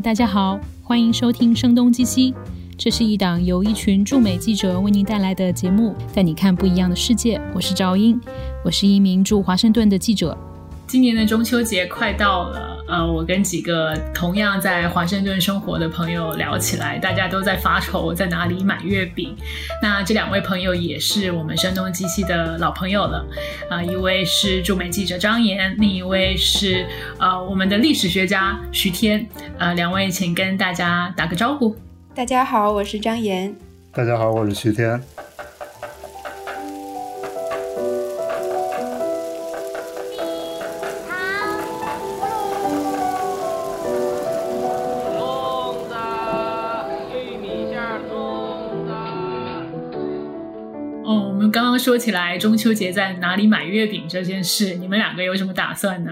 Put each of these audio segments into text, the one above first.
大家好，欢迎收听《声东击西》，这是一档由一群驻美记者为您带来的节目，带你看不一样的世界。我是赵英，我是一名驻华盛顿的记者。今年的中秋节快到了，呃，我跟几个同样在华盛顿生活的朋友聊起来，大家都在发愁在哪里买月饼。那这两位朋友也是我们声东击西的老朋友了，啊，一位是驻美记者张岩，另一位是呃我们的历史学家徐天，呃，两位请跟大家打个招呼。大家好，我是张岩。大家好，我是徐天。说起来中秋节在哪里买月饼这件事，你们两个有什么打算呢？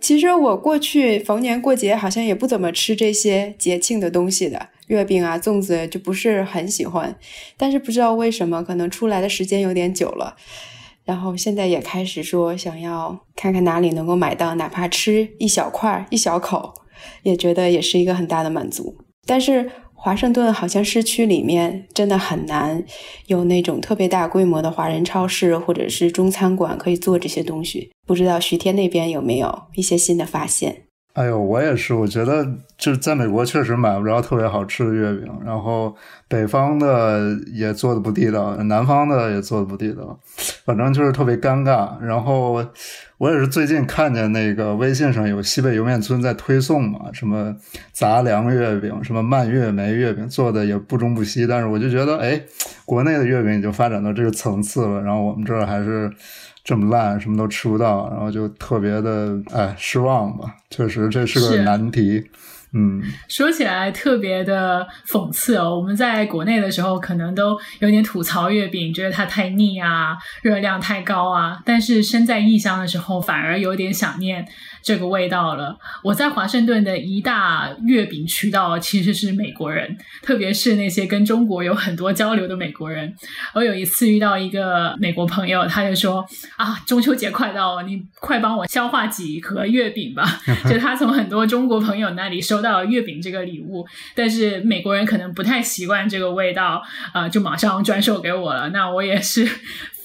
其实我过去逢年过节好像也不怎么吃这些节庆的东西的，月饼啊、粽子就不是很喜欢。但是不知道为什么，可能出来的时间有点久了，然后现在也开始说想要看看哪里能够买到，哪怕吃一小块、一小口，也觉得也是一个很大的满足。但是。华盛顿好像市区里面真的很难有那种特别大规模的华人超市或者是中餐馆可以做这些东西。不知道徐天那边有没有一些新的发现？哎呦，我也是，我觉得就是在美国确实买不着特别好吃的月饼，然后北方的也做的不地道，南方的也做的不地道，反正就是特别尴尬。然后我也是最近看见那个微信上有西北莜面村在推送嘛，什么杂粮月饼，什么蔓越莓月饼，做的也不中不西，但是我就觉得，哎，国内的月饼已经发展到这个层次了，然后我们这儿还是。这么烂，什么都吃不到，然后就特别的哎失望吧。确实这是个难题，嗯。说起来特别的讽刺哦，我们在国内的时候可能都有点吐槽月饼，觉得它太腻啊，热量太高啊。但是身在异乡的时候，反而有点想念。这个味道了。我在华盛顿的一大月饼渠道其实是美国人，特别是那些跟中国有很多交流的美国人。我有一次遇到一个美国朋友，他就说：“啊，中秋节快到了，你快帮我消化几盒月饼吧。”就他从很多中国朋友那里收到了月饼这个礼物，但是美国人可能不太习惯这个味道，啊，就马上转手给我了。那我也是。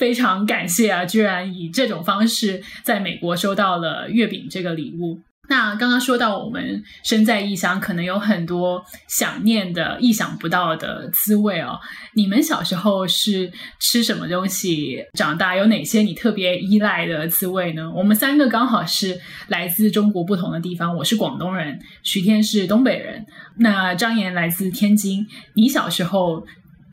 非常感谢啊！居然以这种方式在美国收到了月饼这个礼物。那刚刚说到我们身在异乡，可能有很多想念的、意想不到的滋味哦。你们小时候是吃什么东西长大？有哪些你特别依赖的滋味呢？我们三个刚好是来自中国不同的地方。我是广东人，徐天是东北人，那张岩来自天津。你小时候？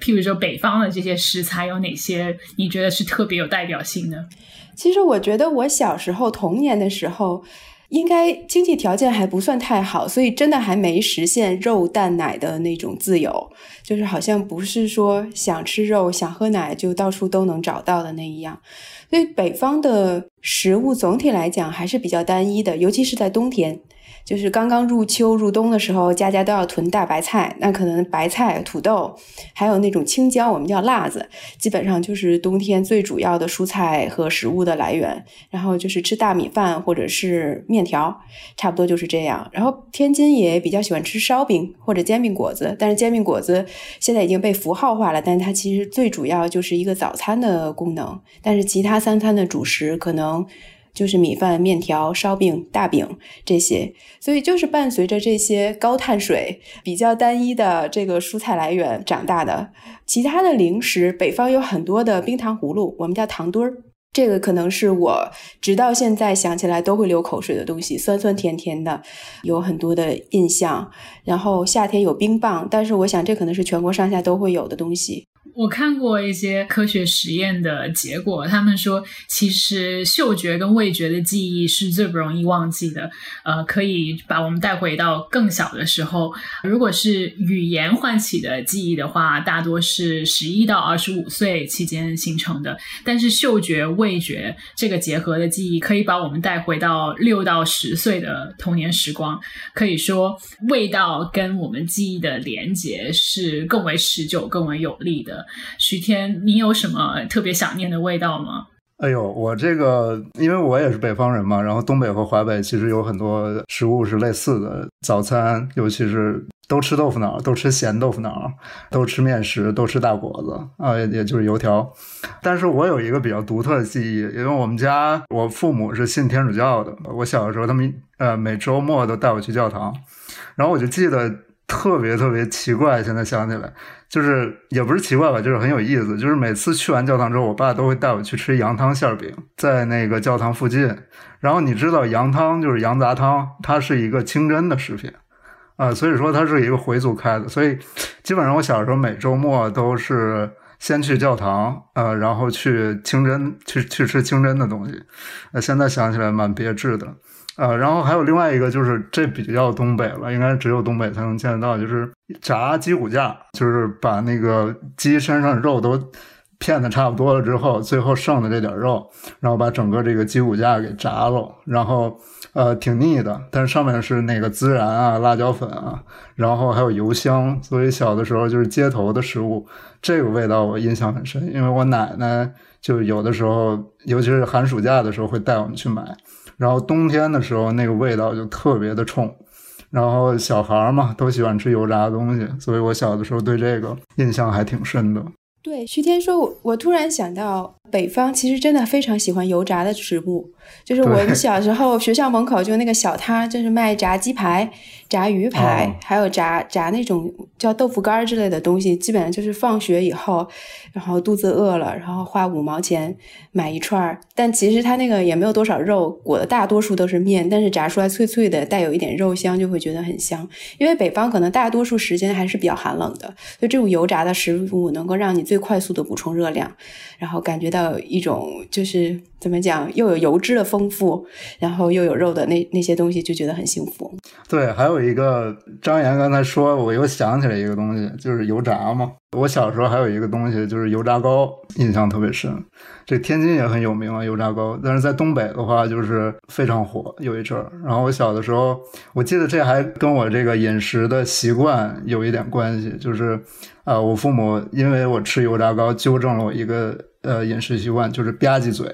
譬如说，北方的这些食材有哪些？你觉得是特别有代表性的？其实我觉得我小时候童年的时候，应该经济条件还不算太好，所以真的还没实现肉蛋奶的那种自由，就是好像不是说想吃肉、想喝奶就到处都能找到的那一样。所以北方的食物总体来讲还是比较单一的，尤其是在冬天。就是刚刚入秋入冬的时候，家家都要囤大白菜。那可能白菜、土豆，还有那种青椒，我们叫辣子，基本上就是冬天最主要的蔬菜和食物的来源。然后就是吃大米饭或者是面条，差不多就是这样。然后天津也比较喜欢吃烧饼或者煎饼果子，但是煎饼果子现在已经被符号化了，但是它其实最主要就是一个早餐的功能。但是其他三餐的主食可能。就是米饭、面条、烧饼、大饼这些，所以就是伴随着这些高碳水、比较单一的这个蔬菜来源长大的。其他的零食，北方有很多的冰糖葫芦，我们叫糖墩儿，这个可能是我直到现在想起来都会流口水的东西，酸酸甜甜的，有很多的印象。然后夏天有冰棒，但是我想这可能是全国上下都会有的东西。我看过一些科学实验的结果，他们说，其实嗅觉跟味觉的记忆是最不容易忘记的。呃，可以把我们带回到更小的时候。如果是语言唤起的记忆的话，大多是十一到二十五岁期间形成的。但是嗅觉、味觉这个结合的记忆，可以把我们带回到六到十岁的童年时光。可以说，味道跟我们记忆的连接是更为持久、更为有力的。徐天，你有什么特别想念的味道吗？哎呦，我这个，因为我也是北方人嘛，然后东北和华北其实有很多食物是类似的，早餐尤其是都吃豆腐脑，都吃咸豆腐脑，都吃面食，都吃大果子啊，也就是油条。但是我有一个比较独特的记忆，因为我们家我父母是信天主教的，我小的时候他们呃每周末都带我去教堂，然后我就记得特别特别奇怪，现在想起来。就是也不是奇怪吧，就是很有意思。就是每次去完教堂之后，我爸都会带我去吃羊汤馅饼，在那个教堂附近。然后你知道羊汤就是羊杂汤，它是一个清真的食品啊，所以说它是一个回族开的。所以基本上我小时候每周末都是先去教堂，呃，然后去清真去去吃清真的东西。现在想起来蛮别致的。呃，然后还有另外一个，就是这比较东北了，应该只有东北才能见得到，就是炸鸡骨架，就是把那个鸡身上肉都片的差不多了之后，最后剩的这点肉，然后把整个这个鸡骨架给炸了，然后呃挺腻的，但是上面是那个孜然啊、辣椒粉啊，然后还有油香，所以小的时候就是街头的食物，这个味道我印象很深，因为我奶奶就有的时候，尤其是寒暑假的时候会带我们去买。然后冬天的时候，那个味道就特别的冲。然后小孩儿嘛，都喜欢吃油炸的东西，所以我小的时候对这个印象还挺深的。对，徐天说，我我突然想到，北方其实真的非常喜欢油炸的食物。就是我们小时候学校门口就那个小摊，就是卖炸鸡排、炸鱼排，还有炸炸那种叫豆腐干之类的东西。基本上就是放学以后，然后肚子饿了，然后花五毛钱买一串儿。但其实它那个也没有多少肉，裹的大多数都是面，但是炸出来脆脆的，带有一点肉香，就会觉得很香。因为北方可能大多数时间还是比较寒冷的，所以这种油炸的食物能够让你最快速的补充热量，然后感觉到一种就是怎么讲，又有油脂。的丰富，然后又有肉的那那些东西，就觉得很幸福。对，还有一个张岩刚才说，我又想起来一个东西，就是油炸嘛。我小时候还有一个东西，就是油炸糕，印象特别深。这天津也很有名啊，油炸糕。但是在东北的话，就是非常火，有一阵儿。然后我小的时候，我记得这还跟我这个饮食的习惯有一点关系，就是啊，我父母因为我吃油炸糕，纠正了我一个呃饮食习惯，就是吧唧嘴。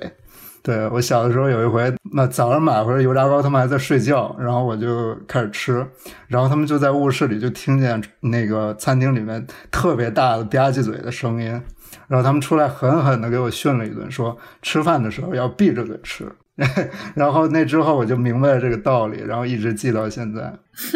对我小的时候有一回，那早上买回来油炸糕，他们还在睡觉，然后我就开始吃，然后他们就在卧室里就听见那个餐厅里面特别大的吧唧嘴的声音，然后他们出来狠狠的给我训了一顿，说吃饭的时候要闭着嘴吃。然后那之后我就明白了这个道理，然后一直记到现在。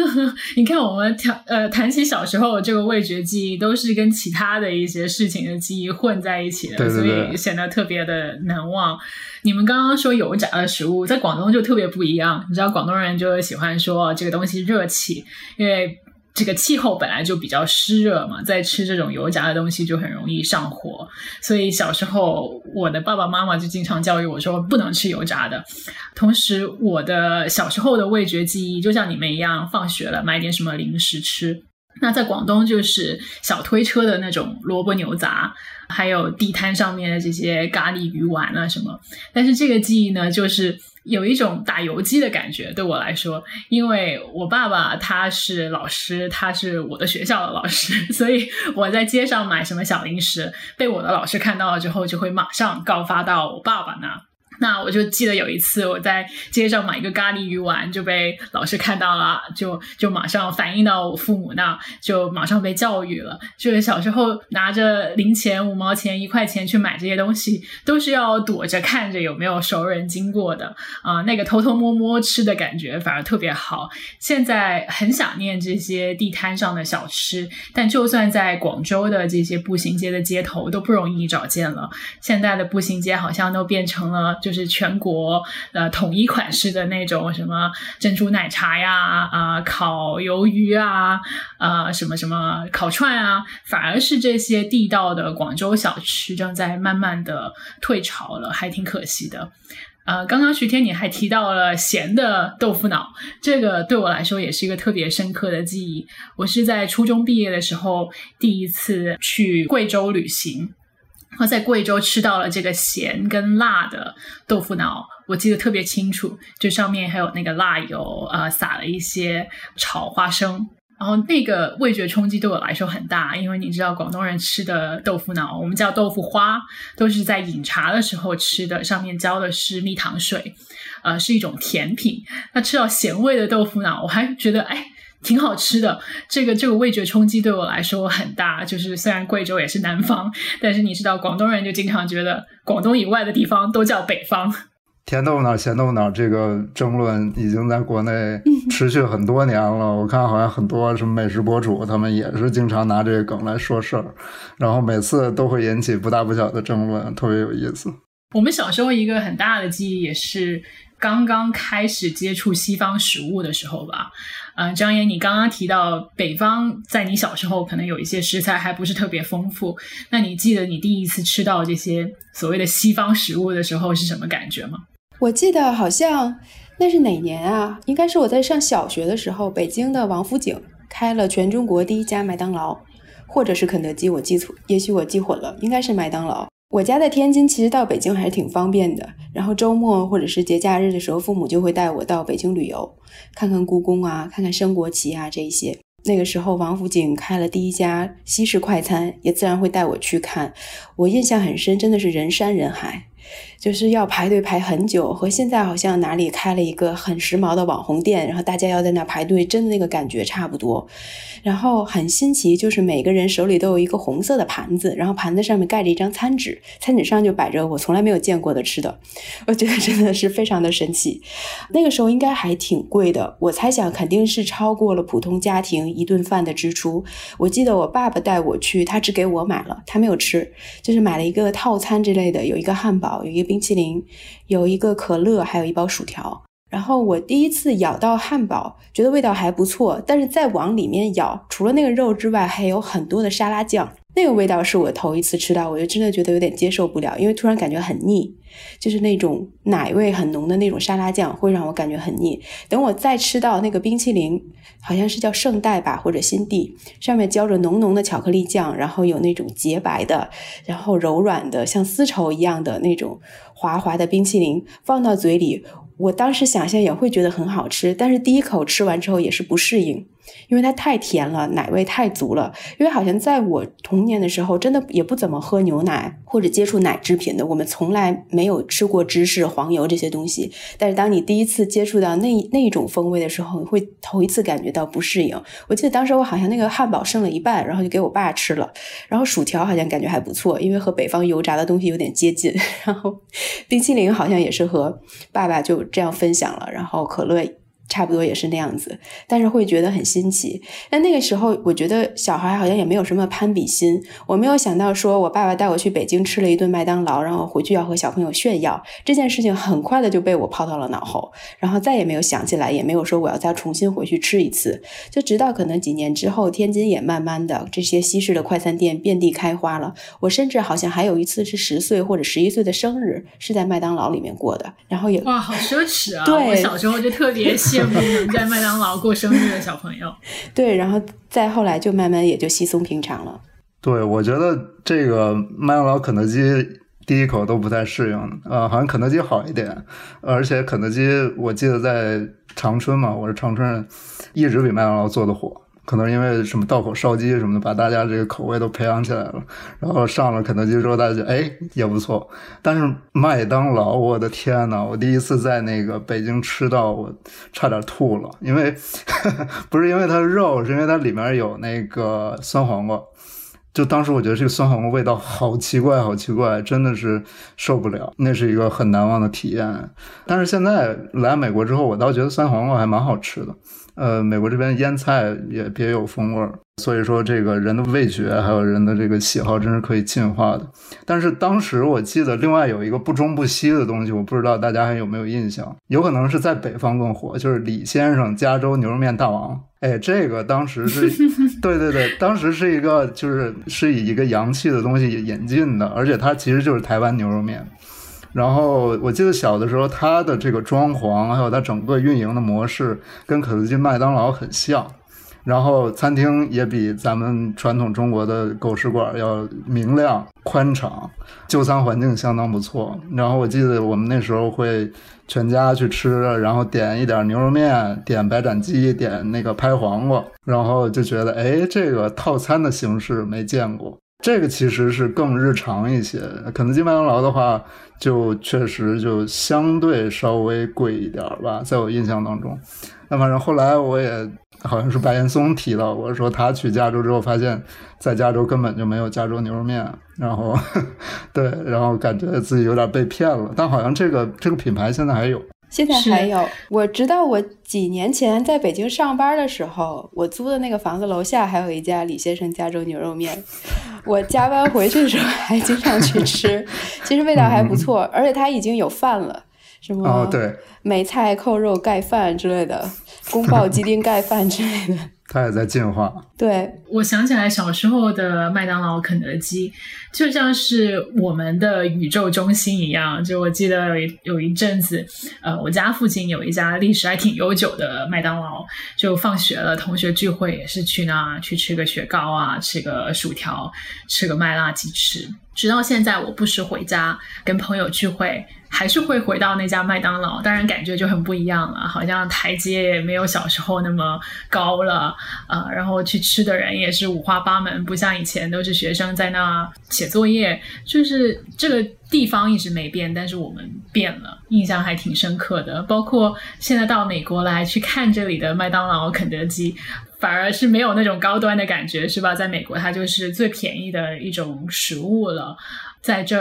你看，我们谈呃谈起小时候这个味觉记忆，都是跟其他的一些事情的记忆混在一起的，所以显得特别的难忘。你们刚刚说油炸的食物，在广东就特别不一样。你知道广东人就喜欢说这个东西热气，因为。这个气候本来就比较湿热嘛，在吃这种油炸的东西就很容易上火，所以小时候我的爸爸妈妈就经常教育我说不能吃油炸的。同时，我的小时候的味觉记忆就像你们一样，放学了买点什么零食吃。那在广东就是小推车的那种萝卜牛杂，还有地摊上面的这些咖喱鱼丸啊什么。但是这个记忆呢，就是。有一种打游击的感觉，对我来说，因为我爸爸他是老师，他是我的学校的老师，所以我在街上买什么小零食，被我的老师看到了之后，就会马上告发到我爸爸那。那我就记得有一次我在街上买一个咖喱鱼丸，就被老师看到了，就就马上反映到我父母那，就马上被教育了。就是小时候拿着零钱五毛钱一块钱去买这些东西，都是要躲着看着有没有熟人经过的啊，那个偷偷摸摸吃的感觉反而特别好。现在很想念这些地摊上的小吃，但就算在广州的这些步行街的街头都不容易找见了。现在的步行街好像都变成了。就是全国呃统一款式的那种什么珍珠奶茶呀啊烤鱿鱼啊啊什么什么烤串啊，反而是这些地道的广州小吃正在慢慢的退潮了，还挺可惜的。呃，刚刚徐天你还提到了咸的豆腐脑，这个对我来说也是一个特别深刻的记忆。我是在初中毕业的时候第一次去贵州旅行。然后在贵州吃到了这个咸跟辣的豆腐脑，我记得特别清楚，就上面还有那个辣油，呃，撒了一些炒花生，然后那个味觉冲击对我来说很大，因为你知道广东人吃的豆腐脑，我们叫豆腐花，都是在饮茶的时候吃的，上面浇的是蜜糖水，呃，是一种甜品。那吃到咸味的豆腐脑，我还觉得哎挺好吃的。这个这个味觉冲击对我来说很大，就是虽然贵州也是南方，但是你知道广东人就经常觉得广东以外的地方都叫北方。甜豆腐脑、咸豆腐脑这个争论已经在国内 持续很多年了。我看好像很多什么美食博主，他们也是经常拿这个梗来说事儿，然后每次都会引起不大不小的争论，特别有意思。我们小时候一个很大的记忆也是刚刚开始接触西方食物的时候吧。嗯，张岩，你刚刚提到北方在你小时候可能有一些食材还不是特别丰富，那你记得你第一次吃到这些所谓的西方食物的时候是什么感觉吗？我记得好像那是哪年啊？应该是我在上小学的时候，北京的王府井开了全中国第一家麦当劳，或者是肯德基，我记错，也许我记混了，应该是麦当劳。我家在天津，其实到北京还是挺方便的。然后周末或者是节假日的时候，父母就会带我到北京旅游，看看故宫啊，看看升国旗啊这一些。那个时候，王府井开了第一家西式快餐，也自然会带我去看。我印象很深，真的是人山人海。就是要排队排很久，和现在好像哪里开了一个很时髦的网红店，然后大家要在那排队，真的那个感觉差不多。然后很新奇，就是每个人手里都有一个红色的盘子，然后盘子上面盖着一张餐纸，餐纸上就摆着我从来没有见过的吃的，我觉得真的是非常的神奇。那个时候应该还挺贵的，我猜想肯定是超过了普通家庭一顿饭的支出。我记得我爸爸带我去，他只给我买了，他没有吃，就是买了一个套餐之类的，有一个汉堡，有一冰淇淋，有一个可乐，还有一包薯条。然后我第一次咬到汉堡，觉得味道还不错，但是再往里面咬，除了那个肉之外，还有很多的沙拉酱。那个味道是我头一次吃到，我就真的觉得有点接受不了，因为突然感觉很腻，就是那种奶味很浓的那种沙拉酱会让我感觉很腻。等我再吃到那个冰淇淋，好像是叫圣代吧或者新地，上面浇着浓浓的巧克力酱，然后有那种洁白的，然后柔软的像丝绸一样的那种滑滑的冰淇淋放到嘴里。我当时想象也会觉得很好吃，但是第一口吃完之后也是不适应。因为它太甜了，奶味太足了。因为好像在我童年的时候，真的也不怎么喝牛奶或者接触奶制品的，我们从来没有吃过芝士、黄油这些东西。但是当你第一次接触到那那种风味的时候，你会头一次感觉到不适应。我记得当时我好像那个汉堡剩了一半，然后就给我爸吃了。然后薯条好像感觉还不错，因为和北方油炸的东西有点接近。然后冰淇淋好像也是和爸爸就这样分享了。然后可乐。差不多也是那样子，但是会觉得很新奇。但那个时候，我觉得小孩好像也没有什么攀比心。我没有想到，说我爸爸带我去北京吃了一顿麦当劳，然后回去要和小朋友炫耀这件事情，很快的就被我抛到了脑后，然后再也没有想起来，也没有说我要再重新回去吃一次。就直到可能几年之后，天津也慢慢的这些西式的快餐店遍地开花了。我甚至好像还有一次是十岁或者十一岁的生日是在麦当劳里面过的，然后也哇，好奢侈啊！对，我小时候就特别羡。能在麦当劳过生日的小朋友，对，然后再后来就慢慢也就稀松平常了。对，我觉得这个麦当劳、肯德基第一口都不太适应，呃，好像肯德基好一点，而且肯德基我记得在长春嘛，我是长春人，一直比麦当劳做的火。可能因为什么道口烧鸡什么的，把大家这个口味都培养起来了。然后上了肯德基之后，大家觉得哎也不错。但是麦当劳，我的天呐，我第一次在那个北京吃到，我差点吐了。因为 不是因为它肉，是因为它里面有那个酸黄瓜。就当时我觉得这个酸黄瓜味道好奇怪，好奇怪，真的是受不了。那是一个很难忘的体验。但是现在来美国之后，我倒觉得酸黄瓜还蛮好吃的。呃，美国这边腌菜也别有风味儿，所以说这个人的味觉还有人的这个喜好真是可以进化的。但是当时我记得另外有一个不中不西的东西，我不知道大家还有没有印象，有可能是在北方更火，就是李先生加州牛肉面大王。哎，这个当时是，对对对，当时是一个就是是以一个洋气的东西引进的，而且它其实就是台湾牛肉面。然后我记得小的时候，它的这个装潢还有它整个运营的模式跟肯德基、麦当劳很像，然后餐厅也比咱们传统中国的狗食馆要明亮、宽敞，就餐环境相当不错。然后我记得我们那时候会全家去吃，然后点一点牛肉面，点白斩鸡，点那个拍黄瓜，然后就觉得，哎，这个套餐的形式没见过。这个其实是更日常一些。肯德基、麦当劳的话，就确实就相对稍微贵一点吧，在我印象当中。那反正后来我也好像是白岩松提到过，说他去加州之后发现，在加州根本就没有加州牛肉面，然后 对，然后感觉自己有点被骗了。但好像这个这个品牌现在还有。现在还有，我知道我几年前在北京上班的时候，我租的那个房子楼下还有一家李先生加州牛肉面，我加班回去的时候还经常去吃，其实味道还不错，而且它已经有饭了，什么梅菜扣肉盖饭之类的，宫保鸡丁盖饭之类的。它也在进化。对，我想起来小时候的麦当劳、肯德基，就像是我们的宇宙中心一样。就我记得有一有一阵子，呃，我家附近有一家历史还挺悠久的麦当劳，就放学了，同学聚会也是去那去吃个雪糕啊，吃个薯条，吃个麦辣鸡翅。直到现在，我不时回家跟朋友聚会，还是会回到那家麦当劳，当然感觉就很不一样了，好像台阶也没有小时候那么高了啊。然后去吃的人也是五花八门，不像以前都是学生在那写作业，就是这个地方一直没变，但是我们变了，印象还挺深刻的。包括现在到美国来去看这里的麦当劳、肯德基。反而是没有那种高端的感觉，是吧？在美国，它就是最便宜的一种食物了。在这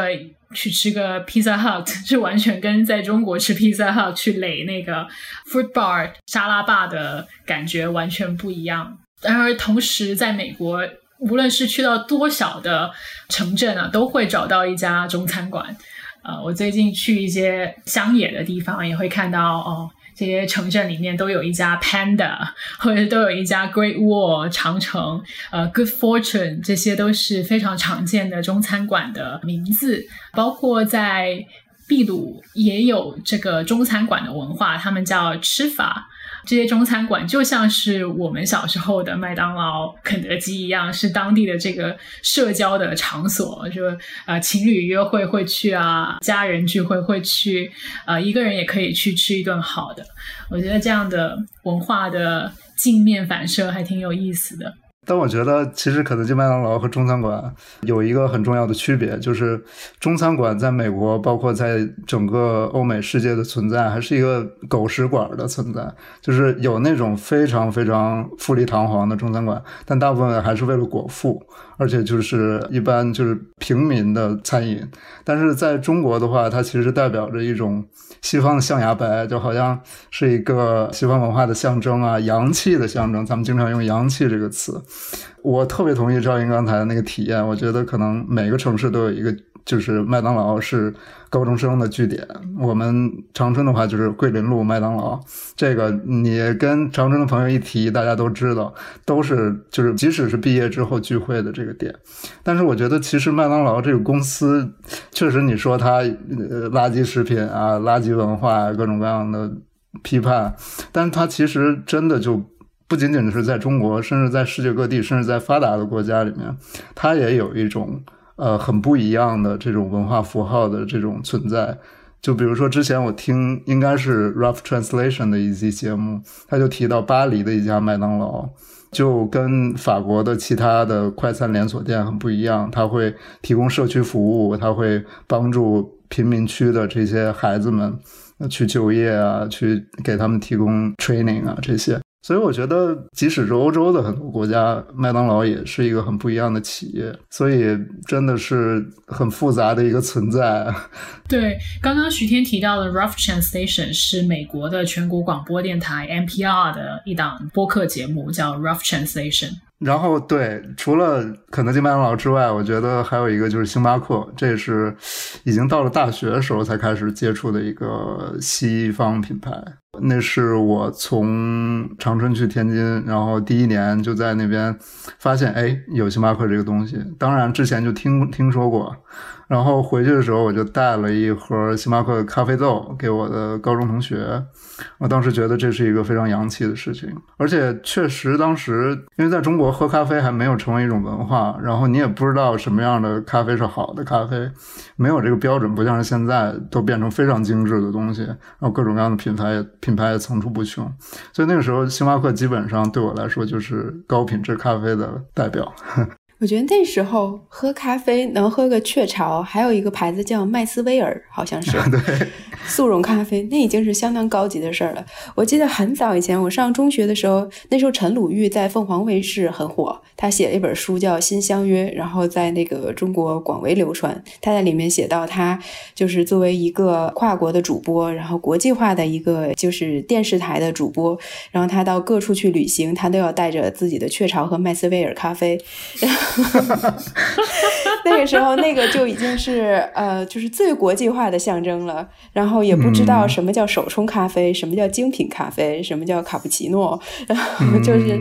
去吃个 Pizza Hut，是完全跟在中国吃 Pizza Hut 去垒那个 Fruit Bar 沙拉霸的感觉完全不一样。然而，同时在美国，无论是去到多小的城镇啊，都会找到一家中餐馆。呃，我最近去一些乡野的地方，也会看到哦。这些城镇里面都有一家 Panda，或者都有一家 Great Wall 长城，呃，Good Fortune，这些都是非常常见的中餐馆的名字。包括在秘鲁也有这个中餐馆的文化，他们叫吃法。这些中餐馆就像是我们小时候的麦当劳、肯德基一样，是当地的这个社交的场所，就呃情侣约会会去啊，家人聚会会去，呃一个人也可以去吃一顿好的。我觉得这样的文化的镜面反射还挺有意思的。但我觉得，其实肯德基、麦当劳和中餐馆有一个很重要的区别，就是中餐馆在美国，包括在整个欧美世界的存在，还是一个狗食馆的存在。就是有那种非常非常富丽堂皇的中餐馆，但大部分还是为了果腹。而且就是一般就是平民的餐饮，但是在中国的话，它其实代表着一种西方的象牙白，就好像是一个西方文化的象征啊，洋气的象征。咱们经常用“洋气”这个词，我特别同意赵英刚才的那个体验。我觉得可能每个城市都有一个。就是麦当劳是高中生的据点，我们长春的话就是桂林路麦当劳。这个你跟长春的朋友一提，大家都知道，都是就是即使是毕业之后聚会的这个点。但是我觉得，其实麦当劳这个公司，确实你说它呃垃圾食品啊、垃圾文化啊各种各样的批判，但是它其实真的就不仅仅是在中国，甚至在世界各地，甚至在发达的国家里面，它也有一种。呃，很不一样的这种文化符号的这种存在，就比如说之前我听应该是 Rough Translation 的一期节目，他就提到巴黎的一家麦当劳，就跟法国的其他的快餐连锁店很不一样，他会提供社区服务，他会帮助贫民区的这些孩子们去就业啊，去给他们提供 training 啊这些。所以我觉得，即使是欧洲的很多国家，麦当劳也是一个很不一样的企业。所以真的是很复杂的一个存在。对，刚刚徐天提到的 Rough Translation 是美国的全国广播电台 NPR 的一档播客节目，叫 Rough Translation。然后，对，除了肯德基、麦当劳之外，我觉得还有一个就是星巴克，这是已经到了大学的时候才开始接触的一个西方品牌。那是我从长春去天津，然后第一年就在那边发现，哎，有星巴克这个东西。当然之前就听听说过。然后回去的时候，我就带了一盒星巴克咖啡豆给我的高中同学。我当时觉得这是一个非常洋气的事情，而且确实当时因为在中国喝咖啡还没有成为一种文化，然后你也不知道什么样的咖啡是好的咖啡，没有这个标准，不像是现在都变成非常精致的东西，然后各种各样的品牌品牌也层出不穷。所以那个时候，星巴克基本上对我来说就是高品质咖啡的代表。我觉得那时候喝咖啡能喝个雀巢，还有一个牌子叫麦斯威尔，好像是速溶咖啡，那已经是相当高级的事儿了。我记得很早以前，我上中学的时候，那时候陈鲁豫在凤凰卫视很火，他写了一本书叫《新相约》，然后在那个中国广为流传。他在里面写到，他就是作为一个跨国的主播，然后国际化的一个就是电视台的主播，然后他到各处去旅行，他都要带着自己的雀巢和麦斯威尔咖啡。那个时候，那个就已经是呃，就是最国际化的象征了。然后也不知道什么叫手冲咖啡，什么叫精品咖啡，什么叫卡布奇诺，然后就是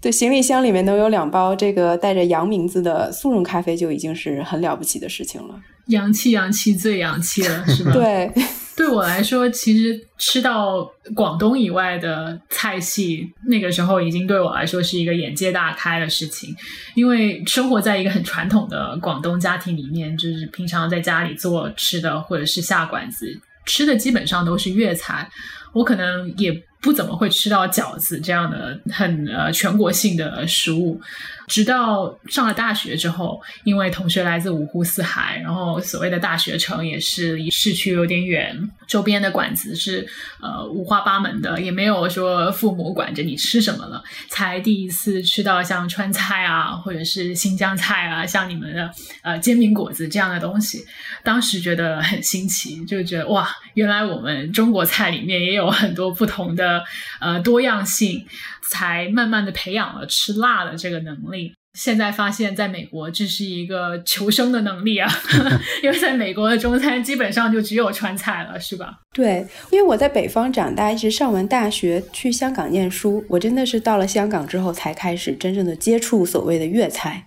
对行李箱里面能有两包这个带着洋名字的速溶咖啡，就已经是很了不起的事情了。洋气，洋气，最洋气了，是吧？对。对我来说，其实吃到广东以外的菜系，那个时候已经对我来说是一个眼界大开的事情。因为生活在一个很传统的广东家庭里面，就是平常在家里做吃的，或者是下馆子吃的，基本上都是粤菜。我可能也不怎么会吃到饺子这样的很呃全国性的食物。直到上了大学之后，因为同学来自五湖四海，然后所谓的大学城也是离市区有点远，周边的馆子是呃五花八门的，也没有说父母管着你吃什么了，才第一次吃到像川菜啊，或者是新疆菜啊，像你们的呃煎饼果子这样的东西，当时觉得很新奇，就觉得哇，原来我们中国菜里面也有有很多不同的呃多样性。才慢慢的培养了吃辣的这个能力。现在发现，在美国这是一个求生的能力啊，因为在美国的中餐基本上就只有川菜了，是吧？对，因为我在北方长大，一直上完大学去香港念书，我真的是到了香港之后才开始真正的接触所谓的粤菜。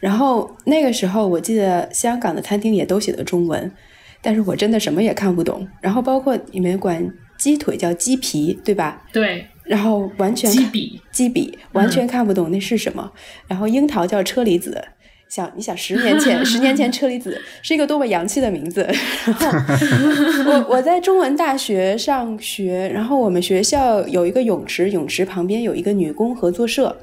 然后那个时候，我记得香港的餐厅也都写的中文，但是我真的什么也看不懂。然后包括你们管鸡腿叫鸡皮，对吧？对。然后完全鸡比，鸡笔完全看不懂那是什么。然后樱桃叫车厘子，想你想十年前，十年前车厘子是一个多么洋气的名字。然 后我我在中文大学上学，然后我们学校有一个泳池，泳池旁边有一个女工合作社。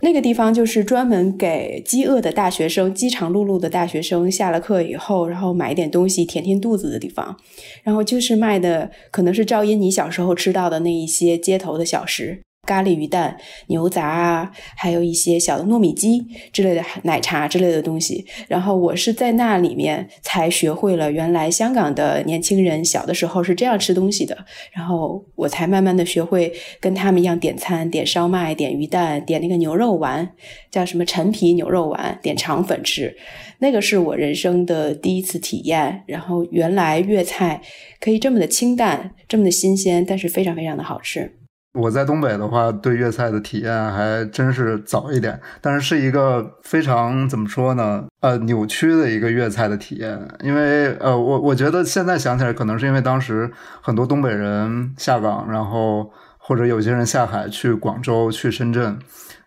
那个地方就是专门给饥饿的大学生、饥肠辘辘的大学生下了课以后，然后买一点东西填填肚子的地方。然后就是卖的，可能是赵英你小时候吃到的那一些街头的小食。咖喱鱼蛋、牛杂啊，还有一些小的糯米鸡之类的奶茶之类的东西。然后我是在那里面才学会了，原来香港的年轻人小的时候是这样吃东西的。然后我才慢慢的学会跟他们一样点餐，点烧麦、点鱼蛋、点那个牛肉丸，叫什么陈皮牛肉丸，点肠粉吃。那个是我人生的第一次体验。然后原来粤菜可以这么的清淡，这么的新鲜，但是非常非常的好吃。我在东北的话，对粤菜的体验还真是早一点，但是是一个非常怎么说呢？呃，扭曲的一个粤菜的体验。因为呃，我我觉得现在想起来，可能是因为当时很多东北人下岗，然后或者有些人下海去广州、去深圳，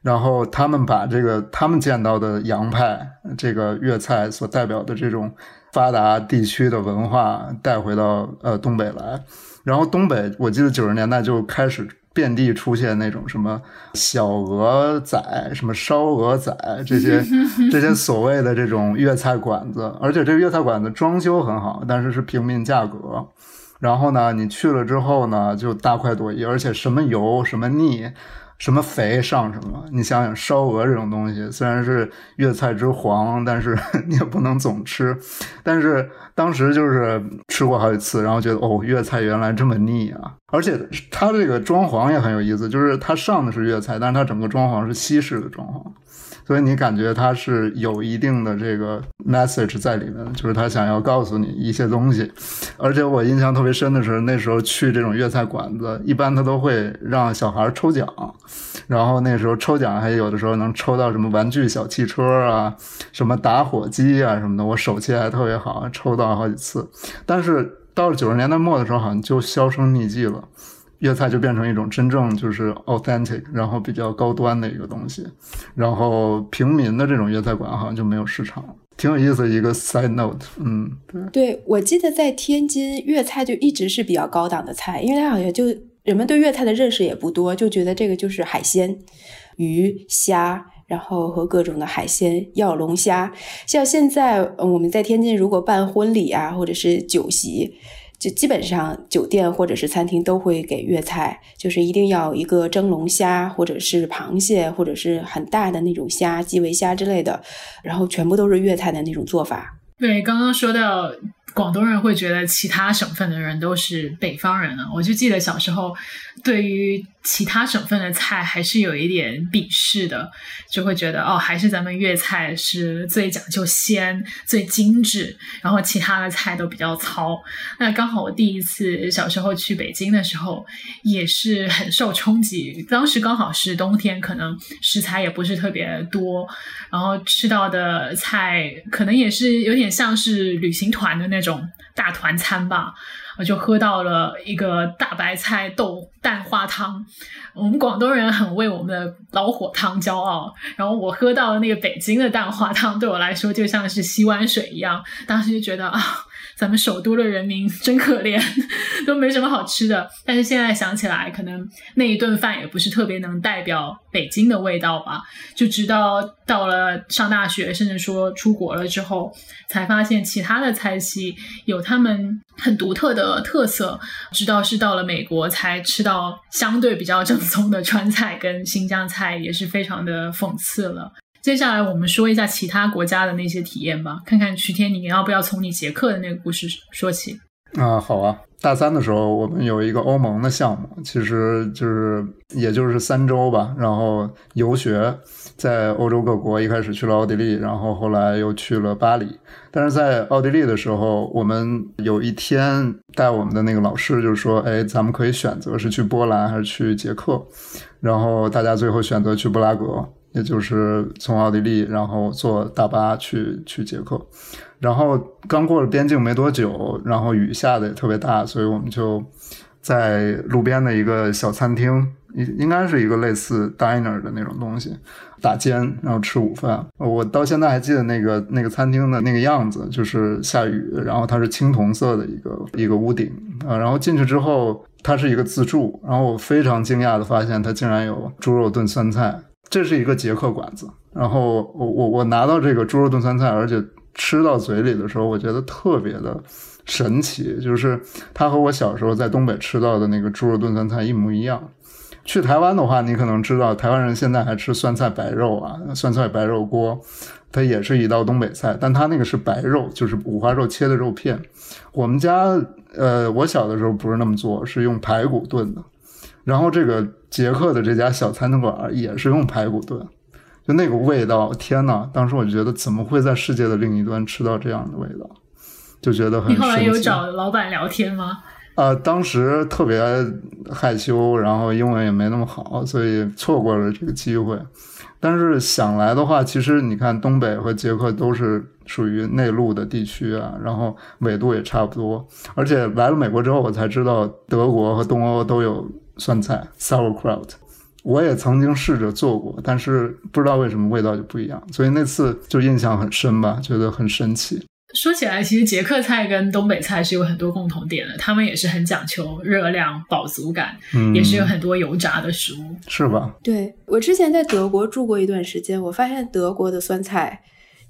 然后他们把这个他们见到的洋派这个粤菜所代表的这种发达地区的文化带回到呃东北来，然后东北我记得九十年代就开始。遍地出现那种什么小鹅仔、什么烧鹅仔这些 这些所谓的这种粤菜馆子，而且这个粤菜馆子装修很好，但是是平民价格。然后呢，你去了之后呢，就大快朵颐，而且什么油什么腻。什么肥上什么？你想想烧鹅这种东西，虽然是粤菜之皇，但是你也不能总吃。但是当时就是吃过好几次，然后觉得哦，粤菜原来这么腻啊！而且它这个装潢也很有意思，就是它上的是粤菜，但是它整个装潢是西式的装潢，所以你感觉他是有一定的这个 message 在里面，就是他想要告诉你一些东西。而且我印象特别深的是，那时候去这种粤菜馆子，一般他都会让小孩抽奖，然后那时候抽奖还有的时候能抽到什么玩具小汽车啊，什么打火机啊什么的，我手气还特别好，抽到好几次。但是到了九十年代末的时候，好像就销声匿迹了。粤菜就变成一种真正就是 authentic，然后比较高端的一个东西，然后平民的这种粤菜馆好像就没有市场，挺有意思的一个 side note。嗯，对，对我记得在天津粤菜就一直是比较高档的菜，因为它好像就人们对粤菜的认识也不多，就觉得这个就是海鲜、鱼虾，然后和各种的海鲜，要龙虾。像现在我们在天津如果办婚礼啊，或者是酒席。就基本上酒店或者是餐厅都会给粤菜，就是一定要一个蒸龙虾，或者是螃蟹，或者是很大的那种虾，基围虾之类的，然后全部都是粤菜的那种做法。对，刚刚说到广东人会觉得其他省份的人都是北方人了，我就记得小时候对于。其他省份的菜还是有一点鄙视的，就会觉得哦，还是咱们粤菜是最讲究鲜、最精致，然后其他的菜都比较糙。那刚好我第一次小时候去北京的时候，也是很受冲击。当时刚好是冬天，可能食材也不是特别多，然后吃到的菜可能也是有点像是旅行团的那种种大团餐吧。我就喝到了一个大白菜豆蛋花汤，我们广东人很为我们的老火汤骄傲。然后我喝到了那个北京的蛋花汤，对我来说就像是洗碗水一样。当时就觉得啊。咱们首都的人民真可怜，都没什么好吃的。但是现在想起来，可能那一顿饭也不是特别能代表北京的味道吧。就直到到了上大学，甚至说出国了之后，才发现其他的菜系有他们很独特的特色。直到是到了美国，才吃到相对比较正宗的川菜跟新疆菜，也是非常的讽刺了。接下来我们说一下其他国家的那些体验吧，看看徐天你要不要从你捷克的那个故事说起啊？好啊，大三的时候我们有一个欧盟的项目，其实就是也就是三周吧，然后游学在欧洲各国，一开始去了奥地利，然后后来又去了巴黎。但是在奥地利的时候，我们有一天带我们的那个老师就说：“哎，咱们可以选择是去波兰还是去捷克。”然后大家最后选择去布拉格。也就是从奥地利，然后坐大巴去去捷克，然后刚过了边境没多久，然后雨下的也特别大，所以我们就在路边的一个小餐厅，应应该是一个类似 diner 的那种东西打尖，然后吃午饭。我到现在还记得那个那个餐厅的那个样子，就是下雨，然后它是青铜色的一个一个屋顶啊，然后进去之后，它是一个自助，然后我非常惊讶的发现，它竟然有猪肉炖酸菜。这是一个捷克馆子，然后我我我拿到这个猪肉炖酸菜，而且吃到嘴里的时候，我觉得特别的神奇，就是它和我小时候在东北吃到的那个猪肉炖酸菜一模一样。去台湾的话，你可能知道，台湾人现在还吃酸菜白肉啊，酸菜白肉锅，它也是一道东北菜，但它那个是白肉，就是五花肉切的肉片。我们家呃，我小的时候不是那么做，是用排骨炖的。然后这个捷克的这家小餐馆也是用排骨炖，就那个味道，天呐！当时我就觉得怎么会在世界的另一端吃到这样的味道，就觉得很。你后来有找老板聊天吗？啊，当时特别害羞，然后英文也没那么好，所以错过了这个机会。但是想来的话，其实你看东北和捷克都是属于内陆的地区啊，然后纬度也差不多。而且来了美国之后，我才知道德国和东欧都有。酸菜 sauerkraut，我也曾经试着做过，但是不知道为什么味道就不一样，所以那次就印象很深吧，觉得很神奇。说起来，其实捷克菜跟东北菜是有很多共同点的，他们也是很讲求热量、饱足感，也是有很多油炸的食物，是吧？对我之前在德国住过一段时间，我发现德国的酸菜。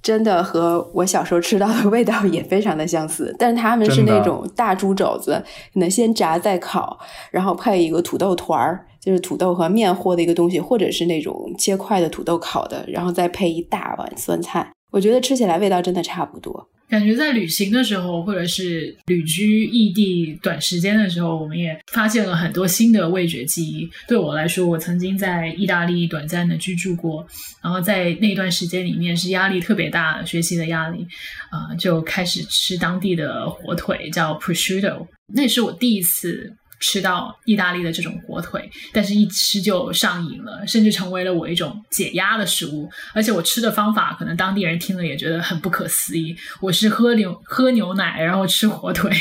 真的和我小时候吃到的味道也非常的相似，但是他们是那种大猪肘子，可能先炸再烤，然后配一个土豆团儿，就是土豆和面和的一个东西，或者是那种切块的土豆烤的，然后再配一大碗酸菜。我觉得吃起来味道真的差不多。感觉在旅行的时候，或者是旅居异地短时间的时候，我们也发现了很多新的味觉记忆。对我来说，我曾经在意大利短暂的居住过，然后在那段时间里面是压力特别大，学习的压力，啊，就开始吃当地的火腿，叫 prosciutto，那是我第一次。吃到意大利的这种火腿，但是一吃就上瘾了，甚至成为了我一种解压的食物。而且我吃的方法，可能当地人听了也觉得很不可思议。我是喝牛喝牛奶，然后吃火腿，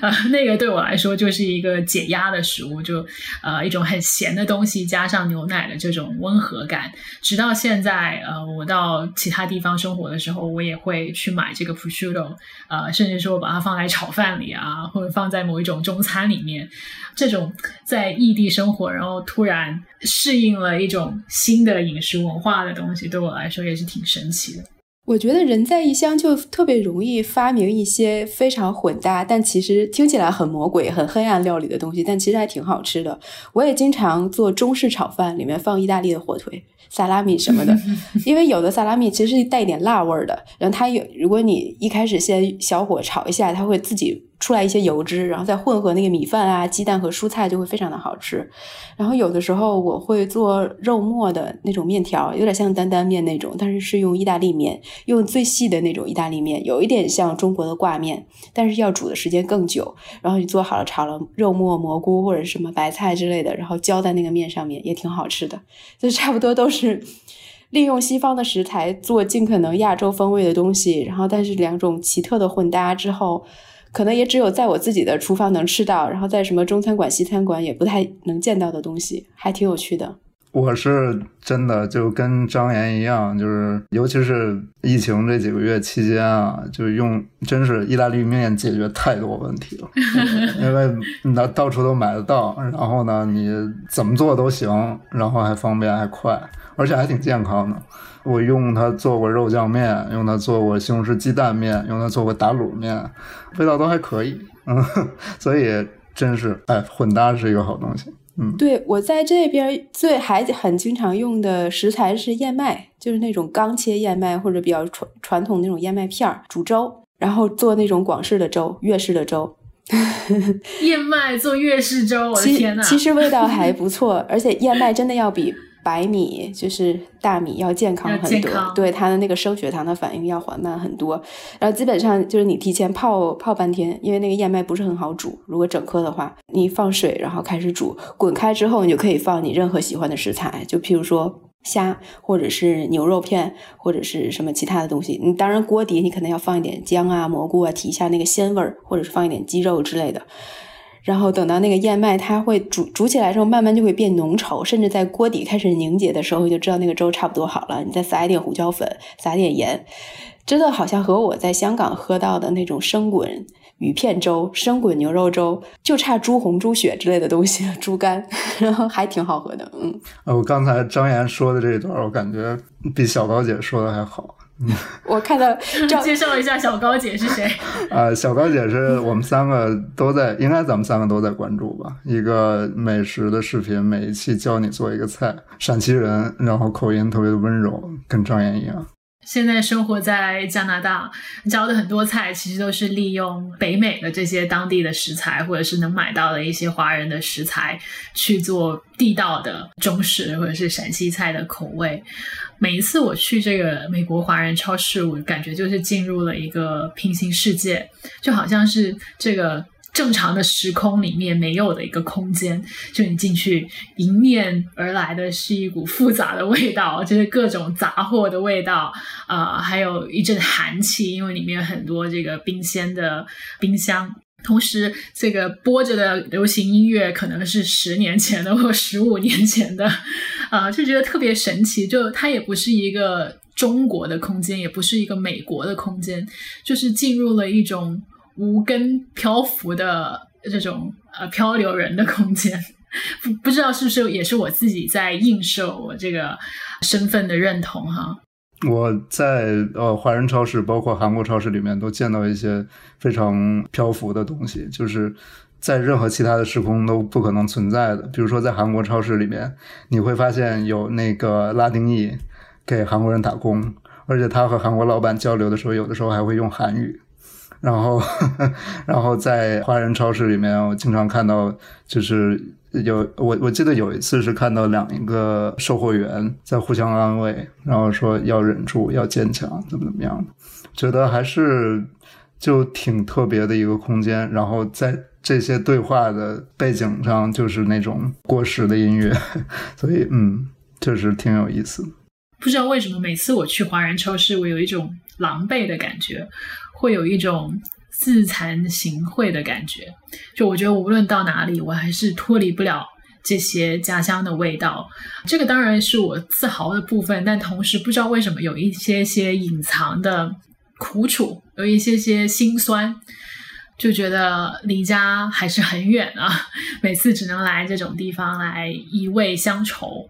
呃，那个对我来说就是一个解压的食物，就呃一种很咸的东西加上牛奶的这种温和感。直到现在，呃，我到其他地方生活的时候，我也会去买这个 prosciutto，呃，甚至说我把它放在炒饭里啊，或者放在某一种中餐里面。这种在异地生活，然后突然适应了一种新的饮食文化的东西，对我来说也是挺神奇的。我觉得人在异乡就特别容易发明一些非常混搭，但其实听起来很魔鬼、很黑暗料理的东西，但其实还挺好吃的。我也经常做中式炒饭，里面放意大利的火腿、萨拉米什么的，因为有的萨拉米其实是带一点辣味儿的，然后它有，如果你一开始先小火炒一下，它会自己。出来一些油脂，然后再混合那个米饭啊、鸡蛋和蔬菜，就会非常的好吃。然后有的时候我会做肉末的那种面条，有点像担担面那种，但是是用意大利面，用最细的那种意大利面，有一点像中国的挂面，但是要煮的时间更久。然后你做好了，炒了肉末、蘑菇或者什么白菜之类的，然后浇在那个面上面，也挺好吃的。就差不多都是利用西方的食材做尽可能亚洲风味的东西，然后但是两种奇特的混搭之后。可能也只有在我自己的厨房能吃到，然后在什么中餐馆、西餐馆也不太能见到的东西，还挺有趣的。我是真的就跟张岩一样，就是尤其是疫情这几个月期间啊，就用真是意大利面解决太多问题了，因为那到处都买得到，然后呢，你怎么做都行，然后还方便还快，而且还挺健康的。我用它做过肉酱面，用它做过西红柿鸡蛋面，用它做过打卤面，味道都还可以。嗯，所以真是哎，混搭是一个好东西。嗯，对我在这边最还很经常用的食材是燕麦，就是那种刚切燕麦或者比较传传统那种燕麦片儿煮粥，然后做那种广式的粥、粤式的粥。燕麦做粤式粥，我的天呐！其实味道还不错，而且燕麦真的要比。白米就是大米，要健康很多，对它的那个升血糖的反应要缓慢很多。然后基本上就是你提前泡泡半天，因为那个燕麦不是很好煮。如果整颗的话，你放水，然后开始煮，滚开之后，你就可以放你任何喜欢的食材，就譬如说虾，或者是牛肉片，或者是什么其他的东西。你当然锅底你可能要放一点姜啊、蘑菇啊，提一下那个鲜味儿，或者是放一点鸡肉之类的。然后等到那个燕麦，它会煮煮起来之后，慢慢就会变浓稠，甚至在锅底开始凝结的时候，就知道那个粥差不多好了。你再撒一点胡椒粉，撒点盐，真的好像和我在香港喝到的那种生滚鱼片粥、生滚牛肉粥，就差猪红、猪血之类的东西，猪肝，然后还挺好喝的。嗯，我刚才张岩说的这一段，我感觉比小高姐说的还好。我看到，介绍一下小高姐是谁？啊，小高姐是我们三个都在，应该咱们三个都在关注吧？一个美食的视频，每一期教你做一个菜，陕西人，然后口音特别的温柔，跟张岩一样。现在生活在加拿大，教的很多菜其实都是利用北美的这些当地的食材，或者是能买到的一些华人的食材去做地道的中式或者是陕西菜的口味。每一次我去这个美国华人超市，我感觉就是进入了一个平行世界，就好像是这个。正常的时空里面没有的一个空间，就你进去迎面而来的是一股复杂的味道，就是各种杂货的味道，啊，还有一阵寒气，因为里面有很多这个冰鲜的冰箱，同时这个播着的流行音乐可能是十年前的或十五年前的，啊，就觉得特别神奇，就它也不是一个中国的空间，也不是一个美国的空间，就是进入了一种。无根漂浮的这种呃漂流人的空间，不不知道是不是也是我自己在映射我这个身份的认同哈。我在呃华人超市，包括韩国超市里面，都见到一些非常漂浮的东西，就是在任何其他的时空都不可能存在的。比如说在韩国超市里面，你会发现有那个拉丁裔给韩国人打工，而且他和韩国老板交流的时候，有的时候还会用韩语。然后，然后在华人超市里面，我经常看到，就是有我我记得有一次是看到两一个售货员在互相安慰，然后说要忍住，要坚强，怎么怎么样，觉得还是就挺特别的一个空间。然后在这些对话的背景上，就是那种过时的音乐，所以嗯，确实挺有意思。不知道为什么，每次我去华人超市，我有一种狼狈的感觉。会有一种自惭形秽的感觉，就我觉得无论到哪里，我还是脱离不了这些家乡的味道。这个当然是我自豪的部分，但同时不知道为什么有一些些隐藏的苦楚，有一些些心酸，就觉得离家还是很远啊。每次只能来这种地方来一味乡愁。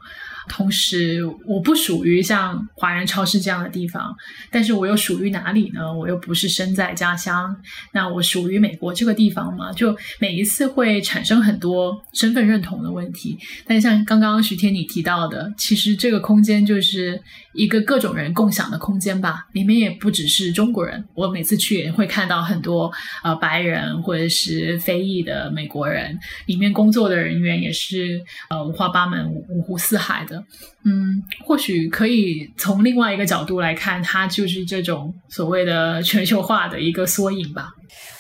同时，我不属于像华人超市这样的地方，但是我又属于哪里呢？我又不是身在家乡，那我属于美国这个地方吗？就每一次会产生很多身份认同的问题。但像刚刚徐天你提到的，其实这个空间就是一个各种人共享的空间吧，里面也不只是中国人。我每次去也会看到很多呃白人或者是非裔的美国人，里面工作的人员也是呃五花八门、五湖四海的。嗯，或许可以从另外一个角度来看，它就是这种所谓的全球化的一个缩影吧。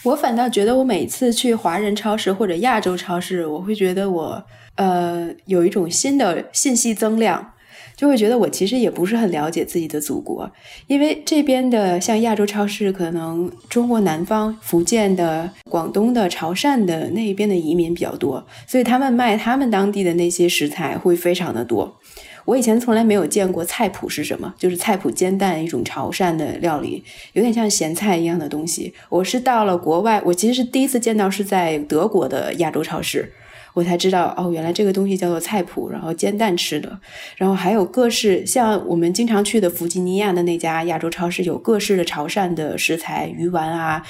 我反倒觉得，我每次去华人超市或者亚洲超市，我会觉得我呃有一种新的信息增量，就会觉得我其实也不是很了解自己的祖国，因为这边的像亚洲超市，可能中国南方、福建的、广东的、潮汕的那一边的移民比较多，所以他们卖他们当地的那些食材会非常的多。我以前从来没有见过菜脯是什么，就是菜脯煎蛋，一种潮汕的料理，有点像咸菜一样的东西。我是到了国外，我其实是第一次见到，是在德国的亚洲超市，我才知道哦，原来这个东西叫做菜脯，然后煎蛋吃的。然后还有各式像我们经常去的弗吉尼亚的那家亚洲超市，有各式的潮汕的食材，鱼丸啊。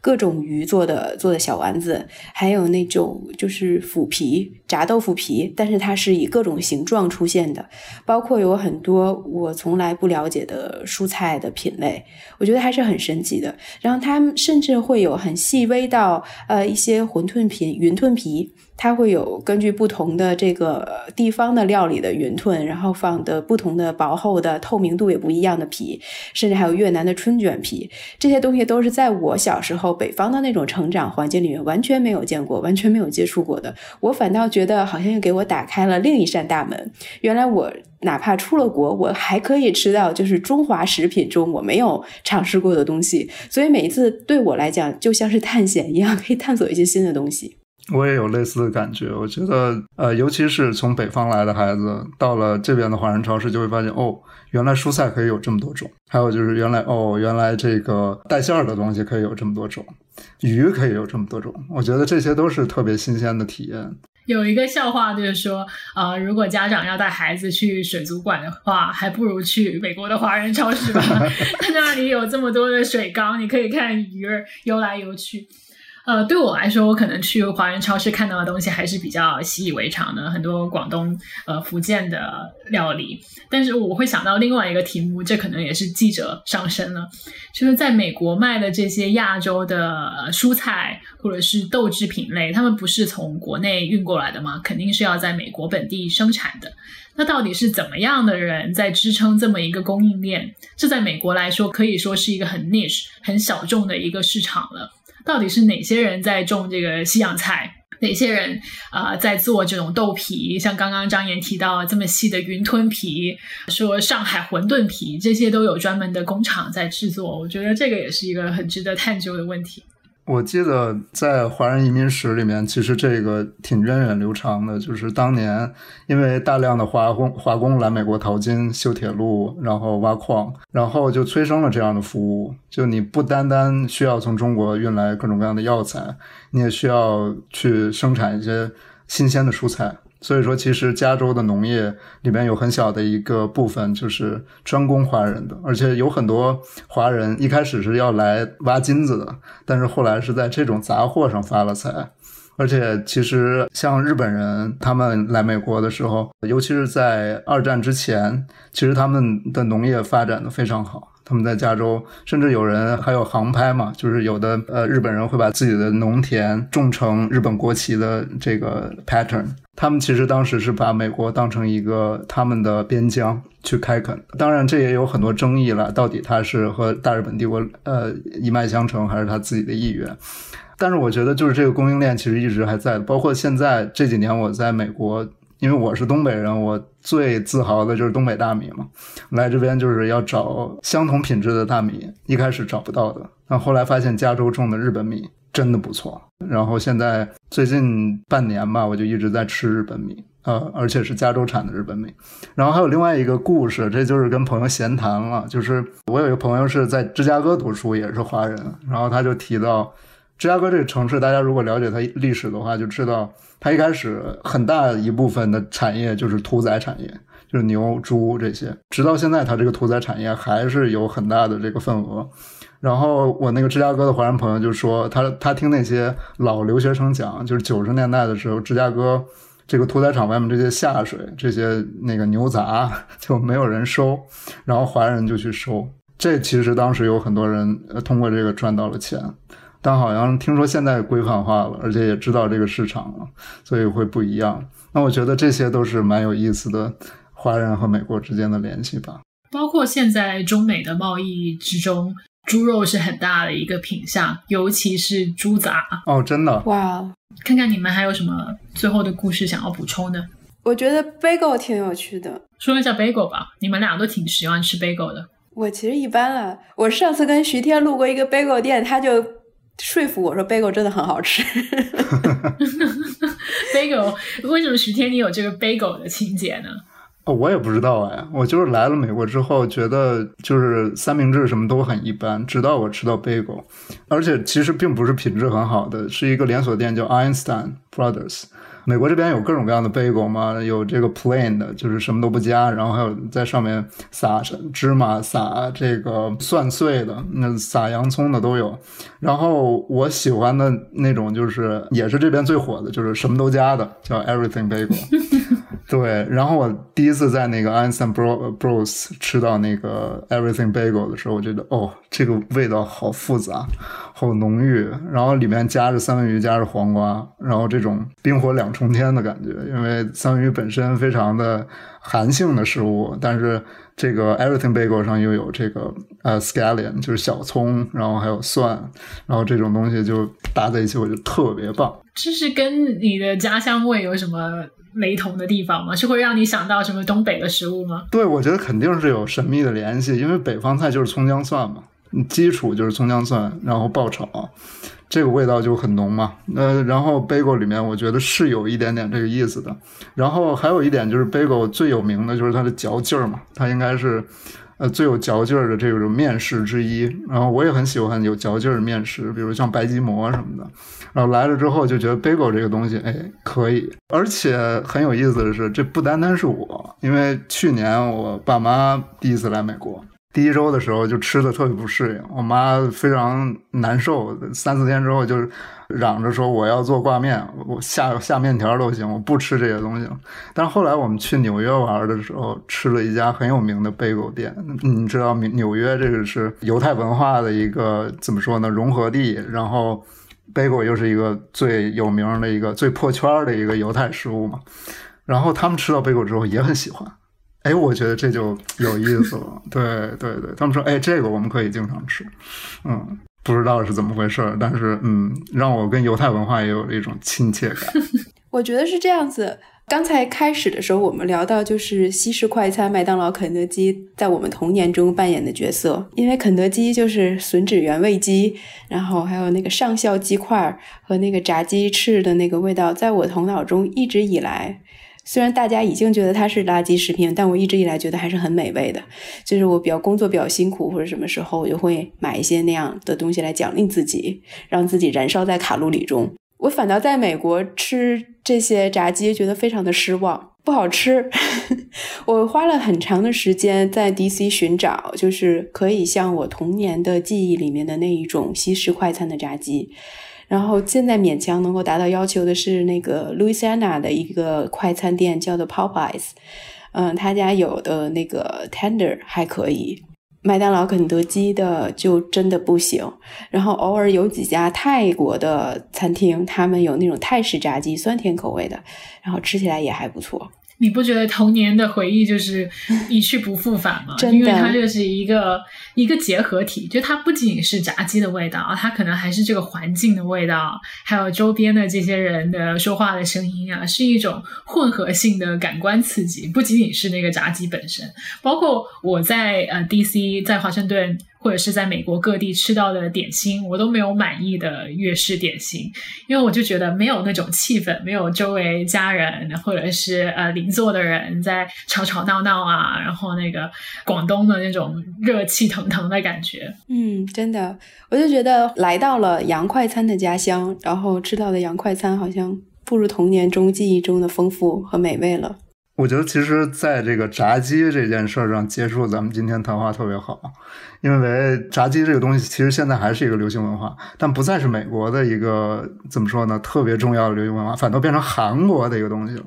各种鱼做的做的小丸子，还有那种就是腐皮炸豆腐皮，但是它是以各种形状出现的，包括有很多我从来不了解的蔬菜的品类，我觉得还是很神奇的。然后他们甚至会有很细微到呃一些馄饨皮、云吞皮。它会有根据不同的这个地方的料理的云吞，然后放的不同的薄厚的、透明度也不一样的皮，甚至还有越南的春卷皮，这些东西都是在我小时候北方的那种成长环境里面完全没有见过、完全没有接触过的。我反倒觉得好像又给我打开了另一扇大门。原来我哪怕出了国，我还可以吃到就是中华食品中我没有尝试过的东西。所以每一次对我来讲，就像是探险一样，可以探索一些新的东西。我也有类似的感觉，我觉得，呃，尤其是从北方来的孩子，到了这边的华人超市，就会发现，哦，原来蔬菜可以有这么多种，还有就是原来，哦，原来这个带馅儿的东西可以有这么多种，鱼可以有这么多种，我觉得这些都是特别新鲜的体验。有一个笑话就是说，呃，如果家长要带孩子去水族馆的话，还不如去美国的华人超市吧，那里有这么多的水缸，你可以看鱼儿游来游去。呃，对我来说，我可能去华人超市看到的东西还是比较习以为常的，很多广东、呃福建的料理。但是我会想到另外一个题目，这可能也是记者上身了，就是在美国卖的这些亚洲的蔬菜或者是豆制品类，他们不是从国内运过来的吗？肯定是要在美国本地生产的。那到底是怎么样的人在支撑这么一个供应链？这在美国来说可以说是一个很 niche、很小众的一个市场了。到底是哪些人在种这个西洋菜？哪些人啊在做这种豆皮？像刚刚张岩提到这么细的云吞皮，说上海馄饨皮，这些都有专门的工厂在制作。我觉得这个也是一个很值得探究的问题。我记得在华人移民史里面，其实这个挺源远流长的。就是当年因为大量的华工华工来美国淘金、修铁路，然后挖矿，然后就催生了这样的服务。就你不单单需要从中国运来各种各样的药材，你也需要去生产一些新鲜的蔬菜。所以说，其实加州的农业里面有很小的一个部分就是专攻华人的，而且有很多华人一开始是要来挖金子的，但是后来是在这种杂货上发了财。而且，其实像日本人他们来美国的时候，尤其是在二战之前，其实他们的农业发展的非常好。他们在加州，甚至有人还有航拍嘛，就是有的呃日本人会把自己的农田种成日本国旗的这个 pattern。他们其实当时是把美国当成一个他们的边疆去开垦，当然这也有很多争议了，到底他是和大日本帝国呃一脉相承，还是他自己的意愿？但是我觉得就是这个供应链其实一直还在的，包括现在这几年我在美国，因为我是东北人，我最自豪的就是东北大米嘛，来这边就是要找相同品质的大米，一开始找不到的，但后来发现加州种的日本米。真的不错，然后现在最近半年吧，我就一直在吃日本米，呃，而且是加州产的日本米。然后还有另外一个故事，这就是跟朋友闲谈了，就是我有一个朋友是在芝加哥读书，也是华人，然后他就提到芝加哥这个城市，大家如果了解它历史的话，就知道它一开始很大一部分的产业就是屠宰产业，就是牛、猪这些，直到现在，它这个屠宰产业还是有很大的这个份额。然后我那个芝加哥的华人朋友就说，他他听那些老留学生讲，就是九十年代的时候，芝加哥这个屠宰场外面这些下水、这些那个牛杂就没有人收，然后华人就去收。这其实当时有很多人通过这个赚到了钱，但好像听说现在规范化了，而且也知道这个市场了，所以会不一样。那我觉得这些都是蛮有意思的，华人和美国之间的联系吧。包括现在中美的贸易之中。猪肉是很大的一个品相，尤其是猪杂哦，真的哇！看看你们还有什么最后的故事想要补充的？我觉得 bagel 挺有趣的，说一下 bagel 吧。你们俩都挺喜欢吃 bagel 的。我其实一般啊。我上次跟徐天路过一个 bagel 店，他就说服我说 bagel 真的很好吃。bagel 为什么徐天你有这个 bagel 的情节呢？哦，我也不知道哎，我就是来了美国之后，觉得就是三明治什么都很一般，直到我吃到 bagel，而且其实并不是品质很好的，是一个连锁店叫 Einstein Brothers。美国这边有各种各样的 bagel 嘛，有这个 plain 的，就是什么都不加，然后还有在上面撒芝麻、撒这个蒜碎的，那撒洋葱的都有。然后我喜欢的那种就是也是这边最火的，就是什么都加的，叫 Everything Bagel。对，然后我第一次在那个 Einstein Bros 吃到那个 Everything Bagel 的时候，我觉得哦，这个味道好复杂。好浓郁，然后里面夹着三文鱼，夹着黄瓜，然后这种冰火两重天的感觉。因为三文鱼本身非常的寒性的食物，但是这个 Everything Bagel 上又有这个呃 scallion，就是小葱，然后还有蒜，然后这种东西就搭在一起，我觉得特别棒。这是跟你的家乡味有什么雷同的地方吗？是会让你想到什么东北的食物吗？对，我觉得肯定是有神秘的联系，因为北方菜就是葱姜蒜嘛。基础就是葱姜蒜，然后爆炒，这个味道就很浓嘛。呃，然后 bagel 里面我觉得是有一点点这个意思的。然后还有一点就是 bagel 最有名的就是它的嚼劲儿嘛，它应该是呃最有嚼劲儿的这种面食之一。然后我也很喜欢有嚼劲儿的面食，比如像白吉馍什么的。然后来了之后就觉得 bagel 这个东西哎可以，而且很有意思的是，这不单单是我，因为去年我爸妈第一次来美国。第一周的时候就吃的特别不适应，我妈非常难受，三四天之后就嚷着说我要做挂面，我下下面条都行，我不吃这些东西了。但是后来我们去纽约玩的时候，吃了一家很有名的贝狗店，你知道纽约这个是犹太文化的一个怎么说呢融合地，然后贝狗又是一个最有名的一个最破圈的一个犹太食物嘛，然后他们吃到贝狗之后也很喜欢。哎，我觉得这就有意思了。对对对，他们说，哎，这个我们可以经常吃。嗯，不知道是怎么回事，但是嗯，让我跟犹太文化也有了一种亲切感。我觉得是这样子。刚才开始的时候，我们聊到就是西式快餐，麦当劳、肯德基在我们童年中扮演的角色。因为肯德基就是吮指原味鸡，然后还有那个上校鸡块和那个炸鸡翅的那个味道，在我头脑中一直以来。虽然大家已经觉得它是垃圾食品，但我一直以来觉得还是很美味的。就是我比较工作比较辛苦或者什么时候，我就会买一些那样的东西来奖励自己，让自己燃烧在卡路里中。我反倒在美国吃这些炸鸡，觉得非常的失望，不好吃。我花了很长的时间在 DC 寻找，就是可以像我童年的记忆里面的那一种西式快餐的炸鸡。然后现在勉强能够达到要求的是那个 Louisiana 的一个快餐店，叫做 Popeyes。嗯，他家有的那个 tender 还可以。麦当劳、肯德基的就真的不行。然后偶尔有几家泰国的餐厅，他们有那种泰式炸鸡，酸甜口味的，然后吃起来也还不错。你不觉得童年的回忆就是一去不复返吗？因为它就是一个一个结合体，就它不仅是炸鸡的味道，它可能还是这个环境的味道，还有周边的这些人的说话的声音啊，是一种混合性的感官刺激，不仅仅是那个炸鸡本身。包括我在呃 DC，在华盛顿。或者是在美国各地吃到的点心，我都没有满意的粤式点心，因为我就觉得没有那种气氛，没有周围家人或者是呃邻座的人在吵吵闹闹啊，然后那个广东的那种热气腾腾的感觉。嗯，真的，我就觉得来到了洋快餐的家乡，然后吃到的洋快餐好像不如童年中记忆中的丰富和美味了。我觉得其实在这个炸鸡这件事上结束咱们今天谈话特别好，因为炸鸡这个东西其实现在还是一个流行文化，但不再是美国的一个怎么说呢特别重要的流行文化，反倒变成韩国的一个东西了。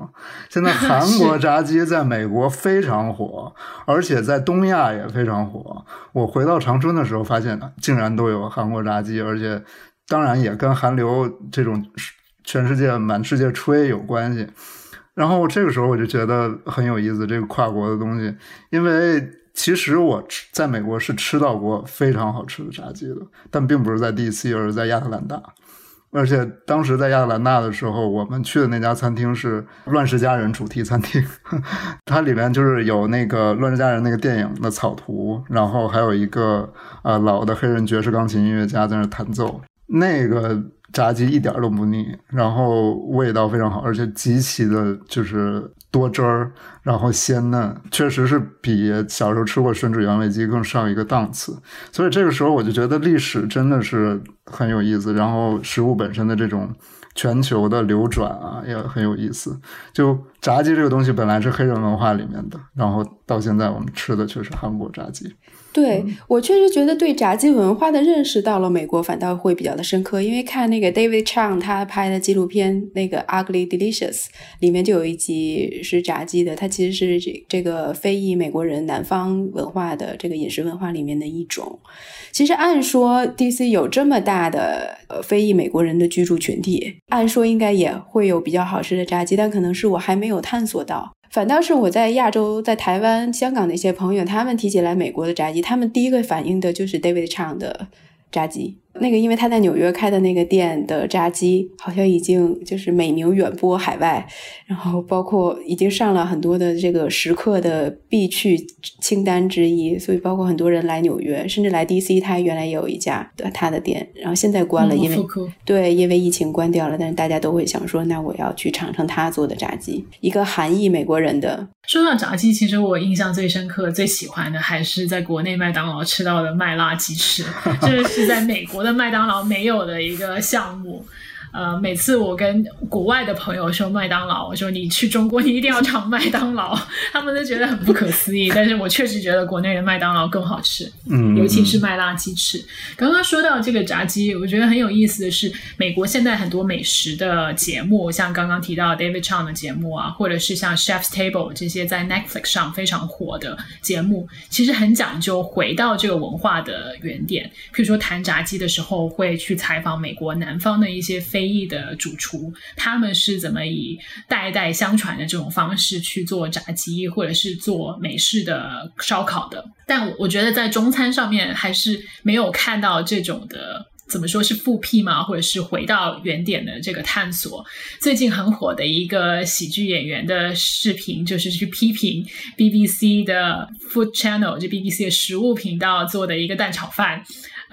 现在 韩国炸鸡在美国非常火，而且在东亚也非常火。我回到长春的时候发现，竟然都有韩国炸鸡，而且当然也跟韩流这种全世界满世界吹有关系。然后这个时候我就觉得很有意思，这个跨国的东西，因为其实我吃在美国是吃到过非常好吃的炸鸡的，但并不是在 D.C.，而是在亚特兰大。而且当时在亚特兰大的时候，我们去的那家餐厅是《乱世佳人》主题餐厅，它里面就是有那个《乱世佳人》那个电影的草图，然后还有一个呃老的黑人爵士钢琴音乐家在那弹奏，那个。炸鸡一点都不腻，然后味道非常好，而且极其的就是多汁儿，然后鲜嫩，确实是比小时候吃过吮指原味鸡更上一个档次。所以这个时候我就觉得历史真的是很有意思，然后食物本身的这种全球的流转啊也很有意思。就炸鸡这个东西本来是黑人文化里面的，然后到现在我们吃的却是韩国炸鸡。对我确实觉得对炸鸡文化的认识到了美国反倒会比较的深刻，因为看那个 David Chang 他拍的纪录片那个 Ugly Delicious 里面就有一集是炸鸡的，它其实是这这个非裔美国人南方文化的这个饮食文化里面的一种。其实按说 DC 有这么大的呃非裔美国人的居住群体，按说应该也会有比较好吃的炸鸡，但可能是我还没有探索到。反倒是我在亚洲，在台湾、香港的一些朋友，他们提起来美国的炸鸡，他们第一个反应的就是 David Chang 的炸鸡。那个，因为他在纽约开的那个店的炸鸡，好像已经就是美名远播海外，然后包括已经上了很多的这个食客的必去清单之一，所以包括很多人来纽约，甚至来 DC，他原来也有一家的他的店，然后现在关了，因为对，因为疫情关掉了，但是大家都会想说，那我要去尝尝他做的炸鸡，一个韩裔美国人的。说到炸鸡，其实我印象最深刻、最喜欢的还是在国内麦当劳吃到的麦辣鸡翅，这 是在美国的麦当劳没有的一个项目。呃，每次我跟国外的朋友说麦当劳，我说你去中国你一定要尝麦当劳，他们都觉得很不可思议。但是我确实觉得国内的麦当劳更好吃，嗯，尤其是麦辣鸡翅。刚刚说到这个炸鸡，我觉得很有意思的是，美国现在很多美食的节目，像刚刚提到 David Chang 的节目啊，或者是像 Chef's Table 这些在 Netflix 上非常火的节目，其实很讲究回到这个文化的原点。譬如说谈炸鸡的时候，会去采访美国南方的一些非非裔的主厨，他们是怎么以代代相传的这种方式去做炸鸡，或者是做美式的烧烤的？但我觉得在中餐上面还是没有看到这种的，怎么说是复辟嘛，或者是回到原点的这个探索。最近很火的一个喜剧演员的视频，就是去批评 BBC 的 Food Channel，就 BBC 的食物频道做的一个蛋炒饭。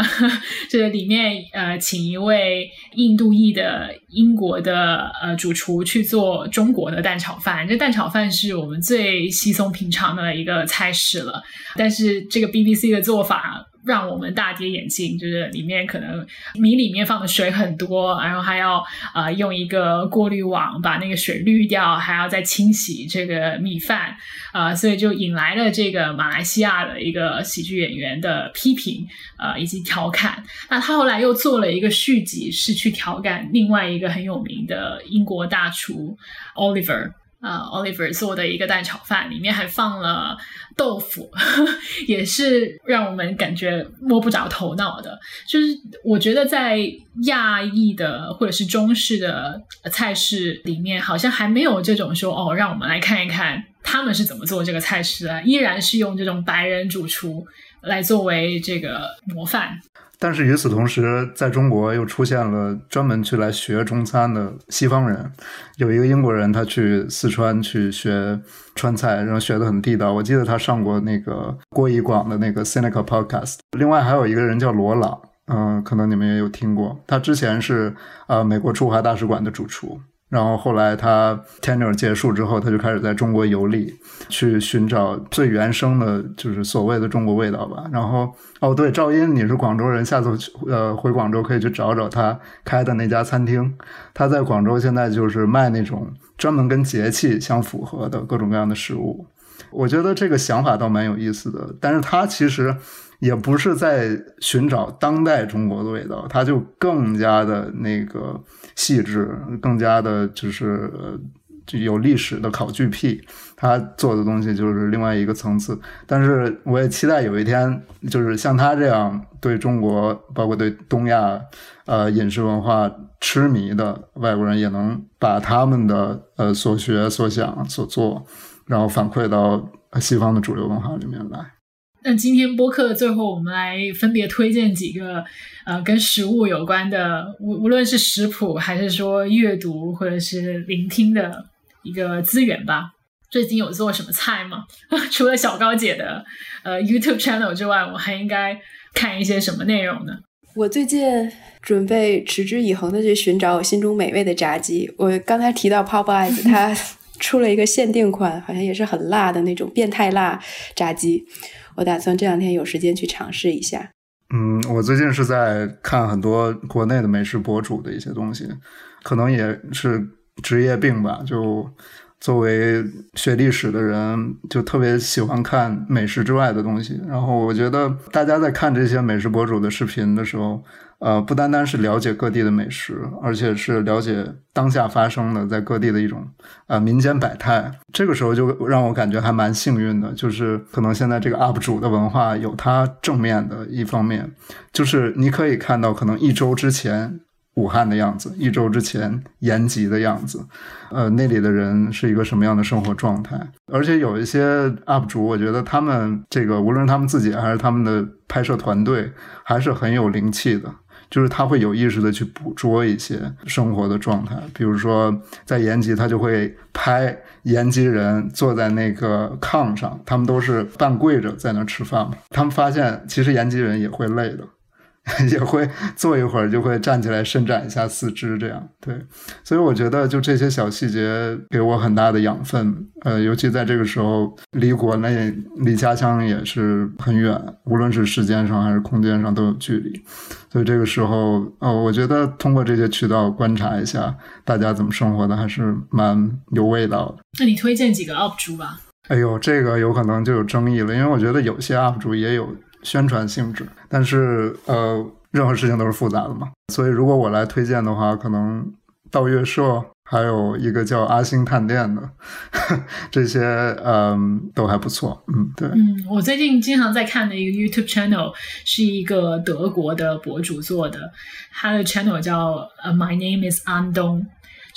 这里面呃，请一位印度裔的英国的呃主厨去做中国的蛋炒饭。这蛋炒饭是我们最稀松平常的一个菜式了，但是这个 BBC 的做法。让我们大跌眼镜，就是里面可能米里面放的水很多，然后还要呃用一个过滤网把那个水滤掉，还要再清洗这个米饭，啊，所以就引来了这个马来西亚的一个喜剧演员的批评，呃以及调侃。那他后来又做了一个续集，是去调侃另外一个很有名的英国大厨 Oliver。呃，Oliver 做的一个蛋炒饭，里面还放了豆腐，也是让我们感觉摸不着头脑的。就是我觉得在亚裔的或者是中式的菜式里面，好像还没有这种说哦，让我们来看一看他们是怎么做这个菜式的，依然是用这种白人主厨来作为这个模范。但是与此同时，在中国又出现了专门去来学中餐的西方人。有一个英国人，他去四川去学川菜，然后学的很地道。我记得他上过那个郭一广的那个 Cynical Podcast。另外还有一个人叫罗朗，嗯，可能你们也有听过。他之前是呃美国驻华大使馆的主厨。然后后来他 tenure 结束之后，他就开始在中国游历，去寻找最原生的，就是所谓的中国味道吧。然后哦，对，赵英，你是广州人，下次呃回广州可以去找找他开的那家餐厅。他在广州现在就是卖那种专门跟节气相符合的各种各样的食物。我觉得这个想法倒蛮有意思的，但是他其实。也不是在寻找当代中国的味道，他就更加的那个细致，更加的就是有历史的考据癖，他做的东西就是另外一个层次。但是我也期待有一天，就是像他这样对中国，包括对东亚呃饮食文化痴迷的外国人，也能把他们的呃所学所想所做，然后反馈到西方的主流文化里面来。那今天播客的最后，我们来分别推荐几个呃跟食物有关的，无无论是食谱还是说阅读或者是聆听的一个资源吧。最近有做什么菜吗？除了小高姐的呃 YouTube channel 之外，我还应该看一些什么内容呢？我最近准备持之以恒的去寻找我心中美味的炸鸡。我刚才提到 Popeyes，它 出了一个限定款，好像也是很辣的那种变态辣炸鸡。我打算这两天有时间去尝试一下。嗯，我最近是在看很多国内的美食博主的一些东西，可能也是职业病吧。就作为学历史的人，就特别喜欢看美食之外的东西。然后我觉得大家在看这些美食博主的视频的时候。呃，不单单是了解各地的美食，而且是了解当下发生的在各地的一种呃民间百态。这个时候就让我感觉还蛮幸运的，就是可能现在这个 UP 主的文化有它正面的一方面，就是你可以看到可能一周之前武汉的样子，一周之前延吉的样子，呃，那里的人是一个什么样的生活状态。而且有一些 UP 主，我觉得他们这个无论他们自己还是他们的拍摄团队，还是很有灵气的。就是他会有意识的去捕捉一些生活的状态，比如说在延吉，他就会拍延吉人坐在那个炕上，他们都是半跪着在那吃饭嘛。他们发现其实延吉人也会累的。也会坐一会儿，就会站起来伸展一下四肢，这样对。所以我觉得，就这些小细节给我很大的养分。呃，尤其在这个时候，离国内、离家乡也是很远，无论是时间上还是空间上都有距离。所以这个时候，呃，我觉得通过这些渠道观察一下大家怎么生活的，还是蛮有味道的。那你推荐几个 UP 主吧？哎呦，这个有可能就有争议了，因为我觉得有些 UP 主也有。宣传性质，但是呃，任何事情都是复杂的嘛。所以如果我来推荐的话，可能道月社还有一个叫阿星探店的，这些嗯都还不错。嗯，对。嗯，我最近经常在看的一个 YouTube channel 是一个德国的博主做的，他的 channel 叫呃 My Name is An Dong。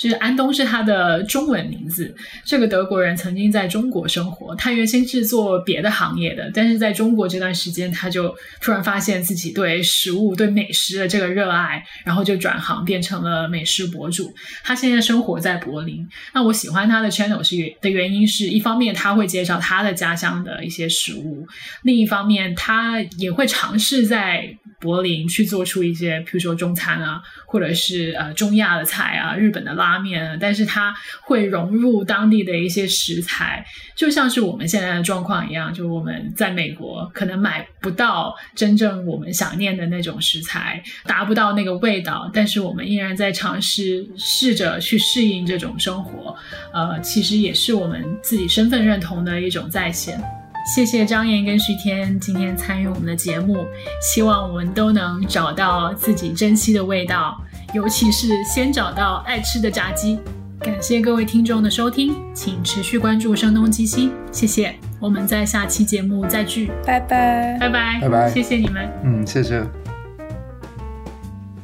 就是安东是他的中文名字。这个德国人曾经在中国生活，他原先是做别的行业的，但是在中国这段时间，他就突然发现自己对食物、对美食的这个热爱，然后就转行变成了美食博主。他现在生活在柏林。那我喜欢他的 channel 是的原因是一方面他会介绍他的家乡的一些食物，另一方面他也会尝试在柏林去做出一些，比如说中餐啊，或者是呃中亚的菜啊，日本的拉。拉面，但是它会融入当地的一些食材，就像是我们现在的状况一样，就我们在美国可能买不到真正我们想念的那种食材，达不到那个味道，但是我们依然在尝试试着去适应这种生活，呃，其实也是我们自己身份认同的一种再现。谢谢张岩跟徐天今天参与我们的节目，希望我们都能找到自己珍惜的味道。尤其是先找到爱吃的炸鸡。感谢各位听众的收听，请持续关注声东击西，谢谢。我们在下期节目再聚，拜拜，拜拜，拜拜谢谢你们。嗯，谢谢。